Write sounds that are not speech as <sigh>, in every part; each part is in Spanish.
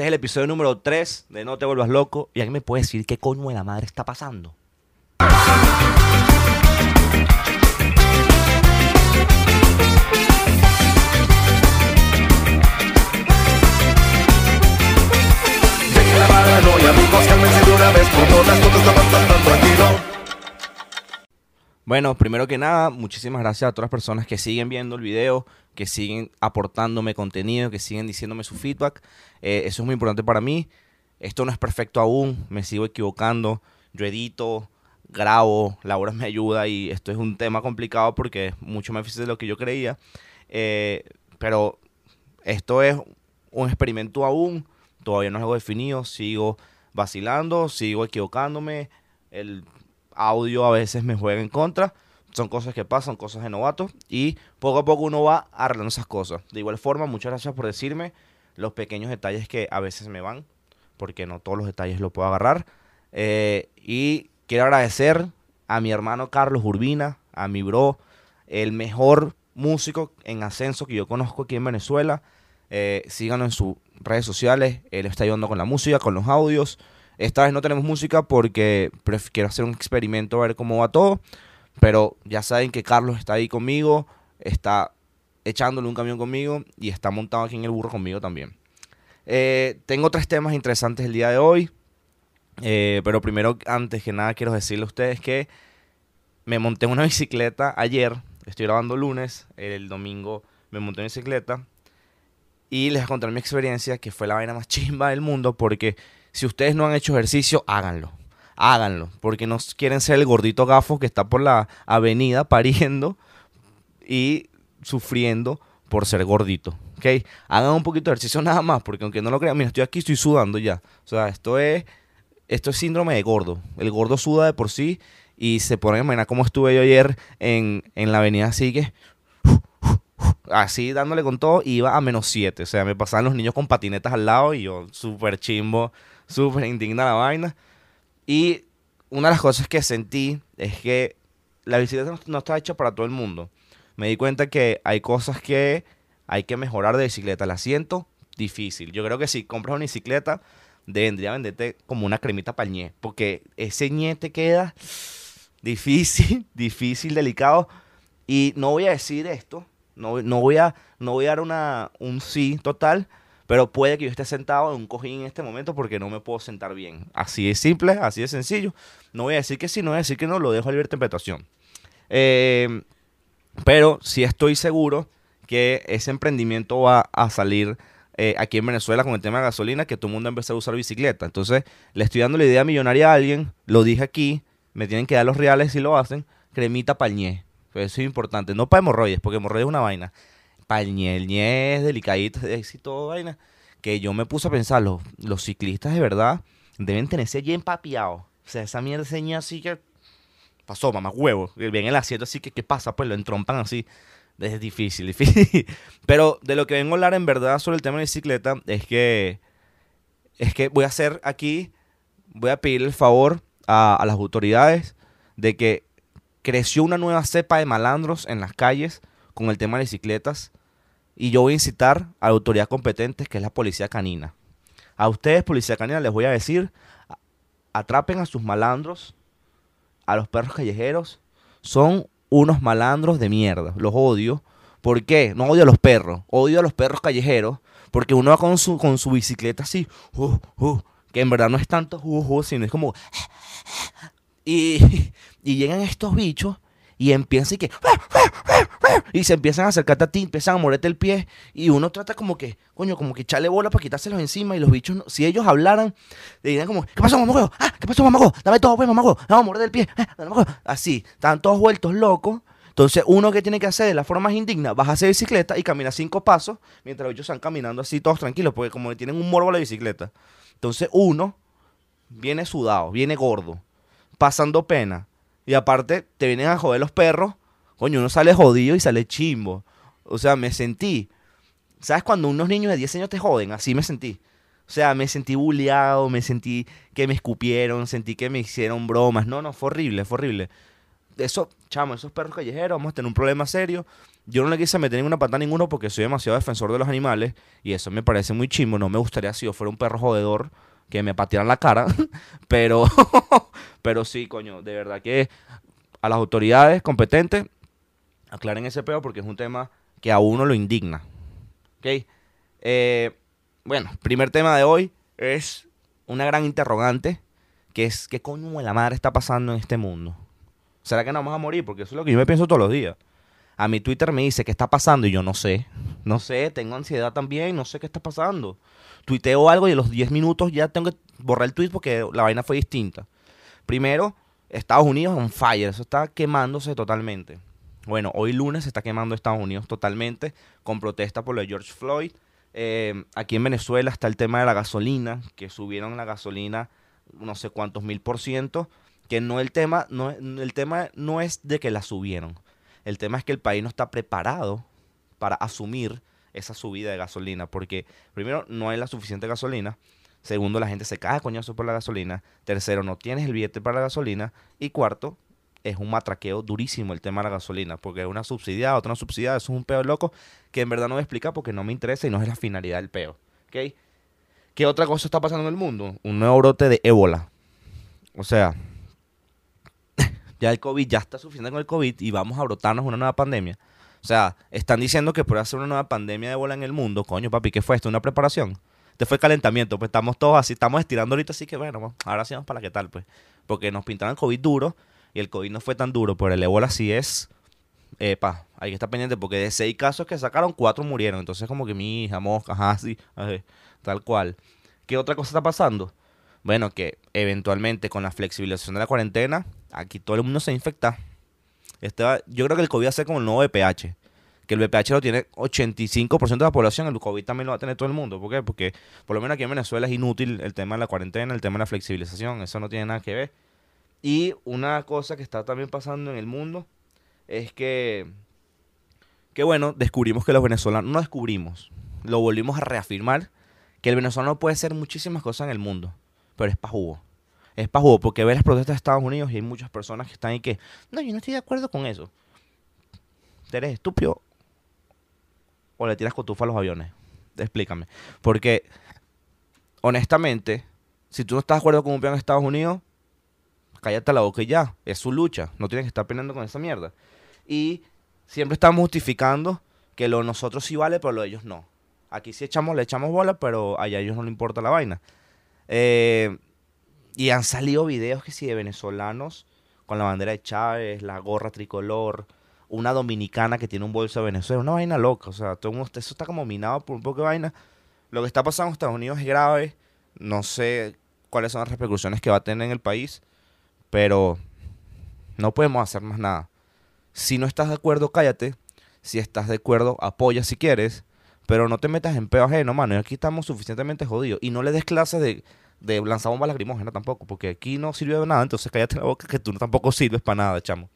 Este es el episodio número 3 de No te vuelvas loco. ¿Y alguien me puede decir qué coño de la madre está pasando? La paranoia, cálmense de una vez por todas, todo está tranquilo. Bueno, primero que nada, muchísimas gracias a todas las personas que siguen viendo el video, que siguen aportándome contenido, que siguen diciéndome su feedback. Eh, eso es muy importante para mí. Esto no es perfecto aún, me sigo equivocando. Yo edito, grabo, Laura me ayuda y esto es un tema complicado porque es mucho más difícil de lo que yo creía. Eh, pero esto es un experimento aún, todavía no es algo definido, sigo vacilando, sigo equivocándome. El audio a veces me juega en contra. Son cosas que pasan, cosas de novatos. Y poco a poco uno va arreglando esas cosas. De igual forma, muchas gracias por decirme los pequeños detalles que a veces me van. Porque no todos los detalles los puedo agarrar. Eh, y quiero agradecer a mi hermano Carlos Urbina, a mi bro, el mejor músico en ascenso que yo conozco aquí en Venezuela. Eh, síganlo en sus redes sociales. Él está ayudando con la música, con los audios. Esta vez no tenemos música porque quiero hacer un experimento a ver cómo va todo. Pero ya saben que Carlos está ahí conmigo, está echándole un camión conmigo y está montado aquí en el burro conmigo también. Eh, tengo tres temas interesantes el día de hoy. Eh, pero primero, antes que nada, quiero decirle a ustedes que me monté una <laughs> bicicleta ayer. Estoy grabando lunes. El domingo me monté en bicicleta. Y les voy a contar mi experiencia, que fue la vaina más chimba del mundo. Porque si ustedes no han hecho ejercicio, háganlo. Háganlo. Porque no quieren ser el gordito gafo que está por la avenida pariendo y sufriendo por ser gordito. ¿Ok? Hagan un poquito de ejercicio nada más. Porque aunque no lo crean, mira, estoy aquí, estoy sudando ya. O sea, esto es, esto es síndrome de gordo. El gordo suda de por sí. Y se pone a imaginar cómo estuve yo ayer en, en la avenida Sigue así dándole con todo, iba a menos 7. O sea, me pasaban los niños con patinetas al lado y yo súper chimbo, súper indigna la vaina. Y una de las cosas que sentí es que la bicicleta no, no está hecha para todo el mundo. Me di cuenta que hay cosas que hay que mejorar de bicicleta. El asiento, difícil. Yo creo que si compras una bicicleta, vendría a venderte como una cremita para ñe. Porque ese ñe te queda difícil, <laughs> difícil, delicado. Y no voy a decir esto, no, no voy a, no voy a dar una, un sí total, pero puede que yo esté sentado en un cojín en este momento porque no me puedo sentar bien. Así de simple, así de sencillo. No voy a decir que sí, no voy a decir que no, lo dejo a libre interpretación. Eh, pero sí estoy seguro que ese emprendimiento va a salir eh, aquí en Venezuela con el tema de gasolina, que todo el mundo va a usar bicicleta. Entonces, le estoy dando la idea millonaria a alguien, lo dije aquí, me tienen que dar los reales si lo hacen, cremita palñé. Pues eso es importante, no para hemorroides, porque hemorroides es una vaina. Palñé, el ñe es delicadito, y todo vaina. Que yo me puse a pensar, los, los ciclistas de verdad deben tener ese ñe empapiado. O sea, esa mierda, ñe así que pasó, mamá huevo. Ven el asiento así que, ¿qué pasa? Pues lo entrompan así. Es difícil, <laughs> difícil. Pero de lo que vengo a hablar en verdad sobre el tema de bicicleta es que es que voy a hacer aquí, voy a pedir el favor a, a las autoridades de que creció una nueva cepa de malandros en las calles con el tema de bicicletas y yo voy a incitar a la autoridad competente que es la policía canina. A ustedes, policía canina, les voy a decir, atrapen a sus malandros, a los perros callejeros, son unos malandros de mierda, los odio. ¿Por qué? No odio a los perros, odio a los perros callejeros, porque uno va con su, con su bicicleta así, uh, uh, que en verdad no es tanto, uh, uh, sino es como... Y, <laughs> y llegan estos bichos y empiezan y que... Y se empiezan a acercarte a ti, empiezan a morderte el pie y uno trata como que, coño, como que echarle bola para quitárselos encima y los bichos, si ellos hablaran, le dirían como, ¿qué pasó, mamago? Ah, ¿qué pasó, mamago? Dame todo, pues, mamago. Vamos a morder el pie. Mamago. Así, están todos vueltos locos. Entonces, uno que tiene que hacer de la forma más indigna, baja hacer bicicleta y camina cinco pasos, mientras los bichos están caminando así todos tranquilos, porque como que tienen un morbo a la bicicleta. Entonces, uno viene sudado, viene gordo, pasando pena. Y aparte, te vienen a joder los perros. Coño, uno sale jodido y sale chimbo. O sea, me sentí. ¿Sabes cuando unos niños de 10 años te joden? Así me sentí. O sea, me sentí bulleado, me sentí que me escupieron, sentí que me hicieron bromas. No, no, fue horrible, fue horrible. Eso, chamo, esos perros callejeros, vamos a tener un problema serio. Yo no le quise meter ninguna pata a ninguno porque soy demasiado defensor de los animales y eso me parece muy chimbo. No me gustaría si yo fuera un perro jodedor que me patearan la cara, <laughs> pero, <laughs> pero sí, coño, de verdad que a las autoridades competentes aclaren ese peo porque es un tema que a uno lo indigna. ¿Ok? Eh, bueno, primer tema de hoy es una gran interrogante que es ¿qué coño de la madre está pasando en este mundo? ¿Será que nos vamos a morir? Porque eso es lo que yo me pienso todos los días. A mi Twitter me dice qué está pasando y yo no sé. No sé, tengo ansiedad también, no sé qué está pasando. Tuiteo algo y a los 10 minutos ya tengo que borrar el tweet porque la vaina fue distinta. Primero, Estados Unidos on fire, eso está quemándose totalmente. Bueno, hoy lunes se está quemando Estados Unidos totalmente con protesta por lo de George Floyd. Eh, aquí en Venezuela está el tema de la gasolina, que subieron la gasolina no sé cuántos mil por ciento, que no el tema, no, el tema no es de que la subieron. El tema es que el país no está preparado para asumir esa subida de gasolina, porque primero no hay la suficiente gasolina, segundo la gente se cae coñazo por la gasolina, tercero no tienes el billete para la gasolina y cuarto es un matraqueo durísimo el tema de la gasolina, porque una subsidiada, otra no subsidiada, eso es un peo loco que en verdad no me explica porque no me interesa y no es la finalidad del peo. ¿ok? ¿Qué otra cosa está pasando en el mundo? Un nuevo brote de ébola. O sea, ya el COVID, ya está suficiente con el COVID y vamos a brotarnos una nueva pandemia. O sea, están diciendo que puede hacer una nueva pandemia de ébola en el mundo. Coño, papi, ¿qué fue esto? ¿Una preparación? Este fue calentamiento. Pues estamos todos así, estamos estirando ahorita, así que bueno, ahora sí vamos para qué tal, pues. Porque nos pintaron el COVID duro y el COVID no fue tan duro, pero el ébola sí es. Epa, hay que estar pendiente porque de seis casos que sacaron, cuatro murieron. Entonces, como que mi hija, mosca, así, tal cual. ¿Qué otra cosa está pasando? Bueno, que eventualmente con la flexibilización de la cuarentena, aquí todo el mundo se infecta. Este yo creo que el COVID va a ser como el nuevo VPH. Que el VPH lo tiene 85% de la población, el COVID también lo va a tener todo el mundo. ¿Por qué? Porque por lo menos aquí en Venezuela es inútil el tema de la cuarentena, el tema de la flexibilización. Eso no tiene nada que ver. Y una cosa que está también pasando en el mundo es que, que bueno, descubrimos que los venezolanos, no descubrimos, lo volvimos a reafirmar, que el venezolano puede ser muchísimas cosas en el mundo pero es pa' jugo. Es pa' jugo, porque ves las protestas de Estados Unidos y hay muchas personas que están ahí que, no, yo no estoy de acuerdo con eso. ¿Eres estúpido o le tiras cotufa a los aviones? Explícame. Porque, honestamente, si tú no estás de acuerdo con un plan de Estados Unidos, cállate la boca y ya. Es su lucha. No tienes que estar peleando con esa mierda. Y siempre estamos justificando que lo nosotros sí vale, pero lo de ellos no. Aquí sí echamos, le echamos bola, pero allá a ellos no le importa la vaina. Eh, y han salido videos que sí de venezolanos con la bandera de Chávez, la gorra tricolor, una dominicana que tiene un bolso de Venezuela, una vaina loca, o sea, todo eso está como minado por un poco de vaina. Lo que está pasando en Estados Unidos es grave, no sé cuáles son las repercusiones que va a tener en el país, pero no podemos hacer más nada. Si no estás de acuerdo, cállate. Si estás de acuerdo, apoya si quieres. Pero no te metas en peo ajeno, mano. Y aquí estamos suficientemente jodidos. Y no le des clases de, de lanzar bombas lacrimógenas tampoco, porque aquí no sirve de nada. Entonces cállate la boca que tú tampoco sirves para nada, chamo.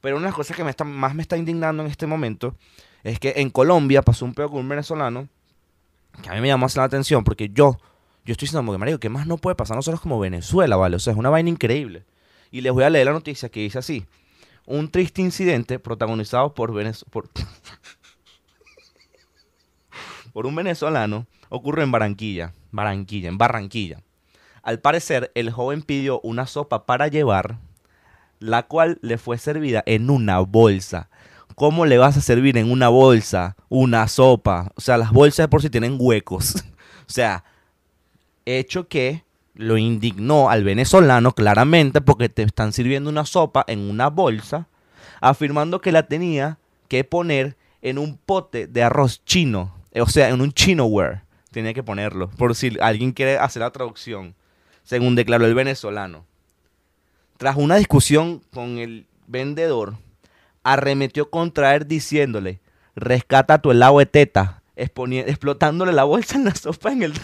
Pero una de las cosas que me está, más me está indignando en este momento es que en Colombia pasó un peo con un venezolano que a mí me llamó la atención porque yo, yo estoy diciendo, marico, ¿qué más no puede pasar nosotros como Venezuela, vale? O sea, es una vaina increíble. Y les voy a leer la noticia que dice así. Un triste incidente protagonizado por, por <laughs> por un venezolano ocurre en Barranquilla, Barranquilla, en Barranquilla. Al parecer, el joven pidió una sopa para llevar, la cual le fue servida en una bolsa. ¿Cómo le vas a servir en una bolsa una sopa? O sea, las bolsas por si tienen huecos. <laughs> o sea, hecho que lo indignó al venezolano claramente porque te están sirviendo una sopa en una bolsa, afirmando que la tenía que poner en un pote de arroz chino o sea, en un chinoware tenía que ponerlo, por si alguien quiere hacer la traducción, según declaró el venezolano. Tras una discusión con el vendedor, arremetió contra él diciéndole, rescata tu helado de teta, explotándole la bolsa en la sopa en el... <laughs>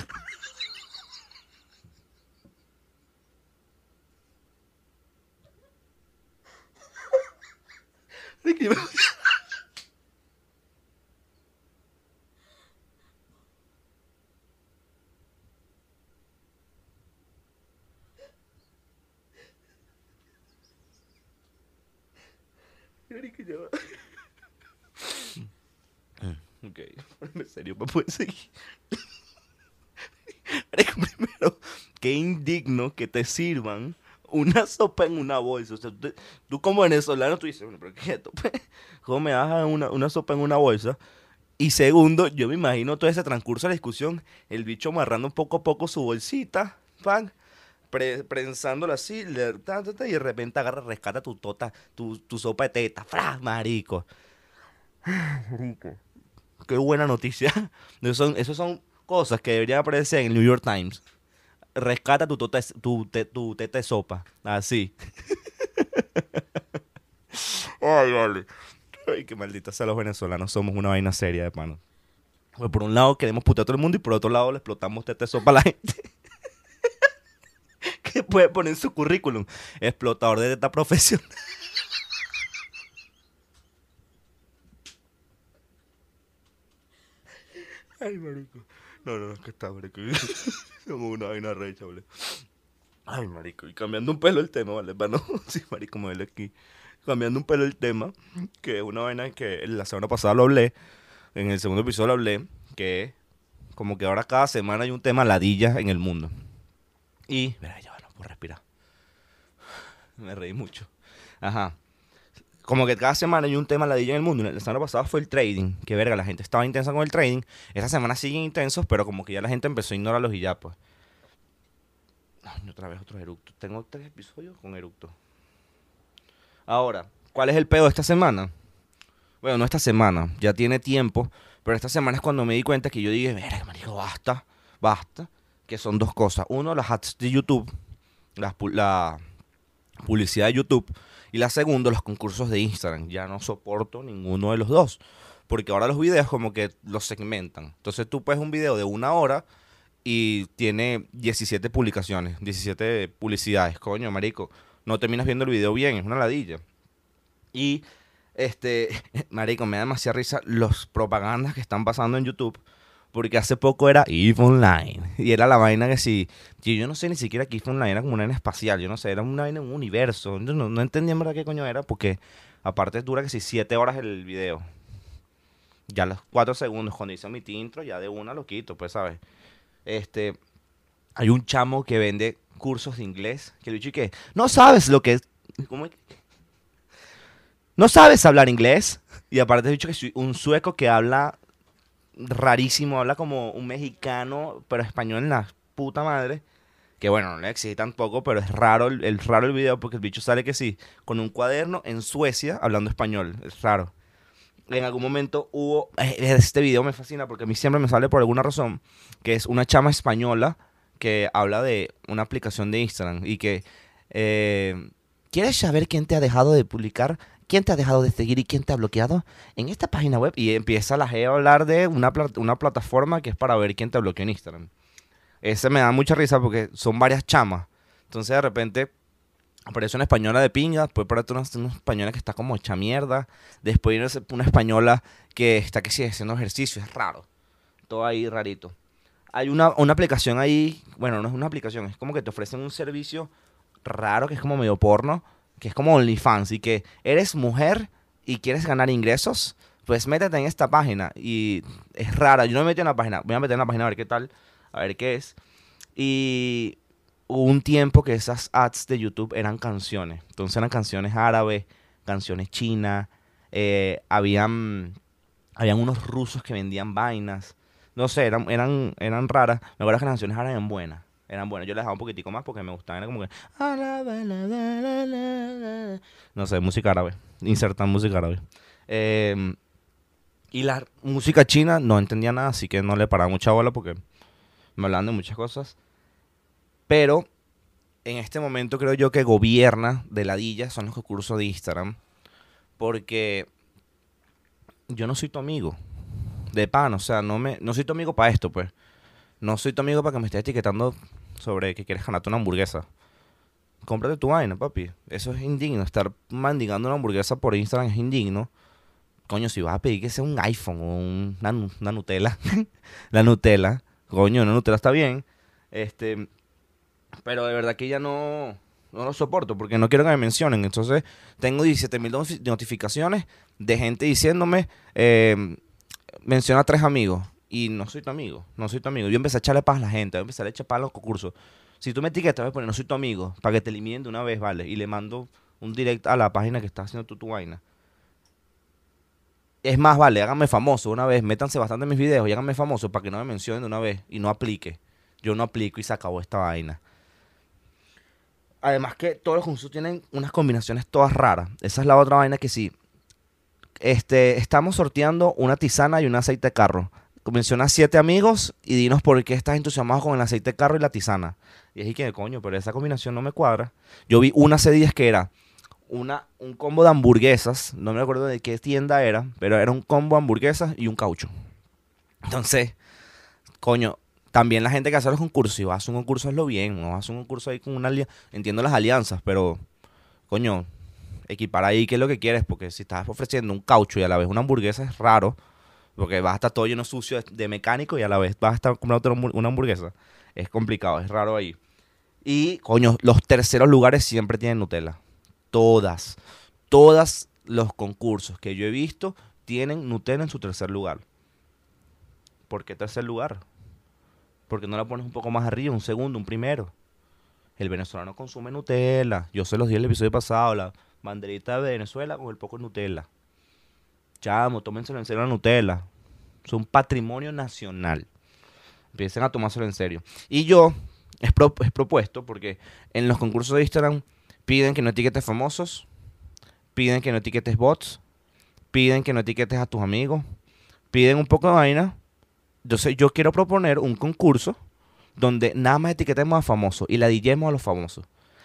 <laughs> Mm. Ok, <laughs> en serio, para poder seguir. <laughs> primero, qué indigno que te sirvan una sopa en una bolsa. O sea, tú, tú como venezolano, tú dices, bueno, pero qué tope. Pues, ¿Cómo me das una, una sopa en una bolsa? Y segundo, yo me imagino todo ese transcurso de la discusión, el bicho amarrando poco a poco su bolsita, pan pre- prensándola así, le- ta, ta, ta, y de repente agarra, rescata tu tota, tu, tu sopa de teta, ¡fra! marico. <sighs> Marico. Qué buena noticia. <laughs> Esos son, esos son cosas que deberían aparecer en el New York Times. Rescata tu, tota, tu, te- tu teta de sopa. Así. <laughs> Ay, vale. Ay, qué maldita sea los venezolanos. Somos una vaina seria de mano. Pues por un lado queremos putear a todo el mundo y por otro lado le explotamos teta de sopa a la <laughs> gente. <laughs> puede poner en su currículum. Explotador de teta profesional. <laughs> Ay, marico. No, no, es que está, marico. <laughs> Somos una vaina recha, ¿vale? Ay, marico. Y cambiando un pelo el tema, ¿vale? Para no, sí, marico, me aquí. Cambiando un pelo el tema, que es una vaina que la semana pasada lo hablé, en el segundo episodio lo hablé, que como que ahora cada semana hay un tema ladilla en el mundo. Y, mira, puedo respirar. <laughs> Me reí mucho. Ajá. Como que cada semana hay un tema ladilla en el mundo. La semana pasada fue el trading. Que verga, la gente estaba intensa con el trading. Esta semana siguen intensos, pero como que ya la gente empezó a ignorarlos y ya, pues. Otra vez otro eructo. Tengo tres episodios con eructo. Ahora, ¿cuál es el pedo de esta semana? Bueno, no esta semana, ya tiene tiempo, pero esta semana es cuando me di cuenta que yo dije, mira, marico, basta, basta, que son dos cosas. Uno, las ads de YouTube, la publicidad de YouTube, y la segunda, los concursos de Instagram. Ya no soporto ninguno de los dos, porque ahora los videos como que los segmentan. Entonces tú puedes un video de una hora y tiene 17 publicaciones, 17 publicidades, coño, marico. No terminas viendo el video bien, es una ladilla. Y, este, <laughs> marico, me da demasiada risa los propagandas que están pasando en YouTube. Porque hace poco era EVE Online. <laughs> Y era la vaina que. Tío, yo no sé ni siquiera que EVE Online era como una vaina espacial. Yo no sé, era una vaina en un universo. Yo no, no entendía en verdad qué coño era. Porque aparte dura que sí, 7 horas el video. Ya los 4 segundos, cuando hice mi intro, ya de una lo quito, pues, ¿sabes? Este. Hay un chamo que vende cursos de inglés. Que le dicho que no sabes lo que es. ¿Cómo es? No sabes hablar inglés. Y aparte he dicho que soy un sueco que habla rarísimo, habla como un mexicano, pero español en la puta madre. Que bueno, no le exige tampoco, pero es raro el, raro el video porque el bicho sale que sí, con un cuaderno en Suecia hablando español. Es raro. En algún momento hubo. eh, Este video me fascina porque a mí siempre me sale por alguna razón. Que es una chama española que habla de una aplicación de Instagram y que. eh, ¿Quieres saber quién te ha dejado de publicar? ¿Quién te ha dejado de seguir y quién te ha bloqueado? En esta página web. Y empieza la G a hablar de una, una plataforma que es para ver quién te bloqueó en Instagram. Ese me da mucha risa porque son varias chamas. Entonces de repente aparece una española de pinga, después aparece una, una española que está como hecha mierda, después viene una española que está que sigue haciendo ejercicio, es raro. Todo ahí rarito. Hay una, una aplicación ahí, bueno, no es una aplicación, es como que te ofrecen un servicio raro que es como medio porno, que es como OnlyFans y que eres mujer y quieres ganar ingresos, pues métete en esta página y es rara. Yo no me metí en la página, voy a meter en la página a ver qué tal, a ver qué es. Y hubo un tiempo que esas ads de YouTube eran canciones. Entonces eran canciones árabes, canciones chinas, eh, habían, habían unos rusos que vendían vainas. No sé, eran, eran, eran raras. Me acuerdo que las canciones árabes eran buenas. Eran buenas. Yo les dejaba un poquitico más porque me gustaban. Era como que... No sé, música árabe. Insertan música árabe. Eh, y la música china no entendía nada, así que no le paraba mucha bola porque me hablaban de muchas cosas. Pero en este momento creo yo que gobierna de ladilla son los concursos de Instagram. Porque yo no soy tu amigo. De pan, o sea, no me no soy tu amigo para esto, pues. No soy tu amigo para que me estés etiquetando sobre que quieres ganarte una hamburguesa. Cómprate tu vaina, papi. Eso es indigno. Estar mandigando una hamburguesa por Instagram es indigno. Coño, si vas a pedir que sea un iPhone o un- una, nu- una Nutella. <laughs> la Nutella. Coño, una Nutella está bien. Este, pero de verdad que ya no, no lo soporto porque no quiero que me mencionen. Entonces, tengo 17 mil notificaciones de gente diciéndome, eh, menciona a tres amigos y no soy tu amigo, no soy tu amigo. Yo empecé a echarle paz a la gente, yo empecé a echar paz a los concursos. Si tú me etiquetas, voy a poner no soy tu amigo, para que te eliminen de una vez, ¿vale? Y le mando un direct a la página que está haciendo tú tu vaina. Es más, vale, háganme famoso una vez, métanse bastante en mis videos y háganme famoso para que no me mencionen de una vez y no aplique. Yo no aplico y se acabó esta vaina. Además que todos los concursos tienen unas combinaciones todas raras. Esa es la otra vaina que sí. Este, estamos sorteando una tisana y un aceite de carro. Menciona siete amigos y dinos por qué estás entusiasmado con el aceite de carro y la tisana. Y es que, coño, pero esa combinación no me cuadra. Yo vi una hace días que era una, un combo de hamburguesas, no me acuerdo de qué tienda era, pero era un combo de hamburguesas y un caucho. Entonces, coño, también la gente que hace los concursos, si vas a un concurso, hazlo bien, no hacer un concurso ahí con una alianza, entiendo las alianzas, pero, coño, equipar ahí qué es lo que quieres, porque si estás ofreciendo un caucho y a la vez una hamburguesa es raro, porque vas a estar todo lleno sucio de mecánico y a la vez vas a estar comprando una hamburguesa. Es complicado, es raro ahí. Y, coño, los terceros lugares siempre tienen Nutella todas, todas los concursos que yo he visto tienen Nutella en su tercer lugar. ¿Por qué tercer lugar? Porque no la pones un poco más arriba, un segundo, un primero. El venezolano consume Nutella. Yo se los di el episodio pasado, la banderita de Venezuela con el poco Nutella. Chamo, tómenselo en serio la Nutella. Es un patrimonio nacional. Empiecen a tomárselo en serio. Y yo, es, es propuesto, porque en los concursos de Instagram Piden que no etiquetes famosos, piden que no etiquetes bots, piden que no etiquetes a tus amigos, piden un poco de vaina. Entonces yo quiero proponer un concurso donde nada más etiquetemos a famosos y ladillemos a los famosos.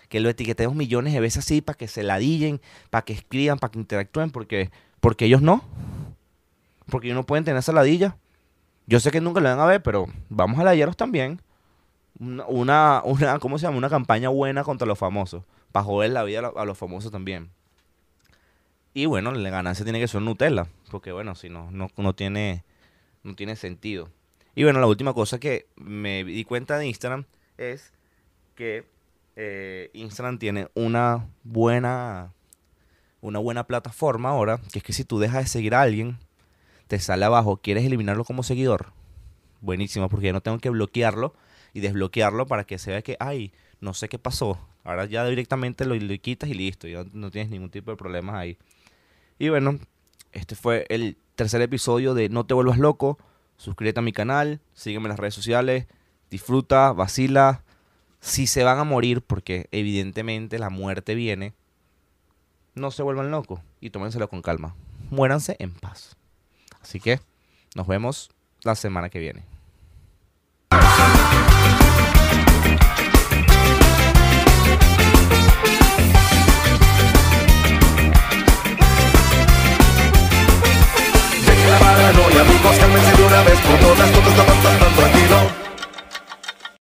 Que lo etiquetemos millones de veces así para que se ladillen, para que escriban, para que interactúen, porque, porque ellos no. Porque ellos no pueden tener esa ladilla. Yo sé que nunca lo van a ver, pero vamos a ladillarlos también. Una, una, una, ¿cómo se llama? Una campaña buena contra los famosos para joder la vida a, los famosos también. Y bueno, la ganancia tiene que ser Nutella, porque bueno, si no, no, tiene, no tiene sentido. Y bueno, la última cosa que me di cuenta de Instagram es que eh, Instagram tiene una buena, una buena plataforma ahora, que es que si tú dejas de seguir a alguien, te sale abajo, ¿quieres eliminarlo como seguidor? Buenísimo, porque ya no tengo que bloquearlo y desbloquearlo para que se vea que, ay, no sé qué pasó, Ahora ya directamente lo, quitas y listo, ya no tienes ningún tipo de problemas ahí. Y bueno, este fue el tercer episodio de No te vuelvas loco. Suscríbete a mi canal, sígueme en las redes sociales, disfruta, vacila. Si se van a morir, porque evidentemente la muerte viene, no se vuelvan locos y tómenselo con calma. Muéranse en paz. Así que nos vemos la semana que viene.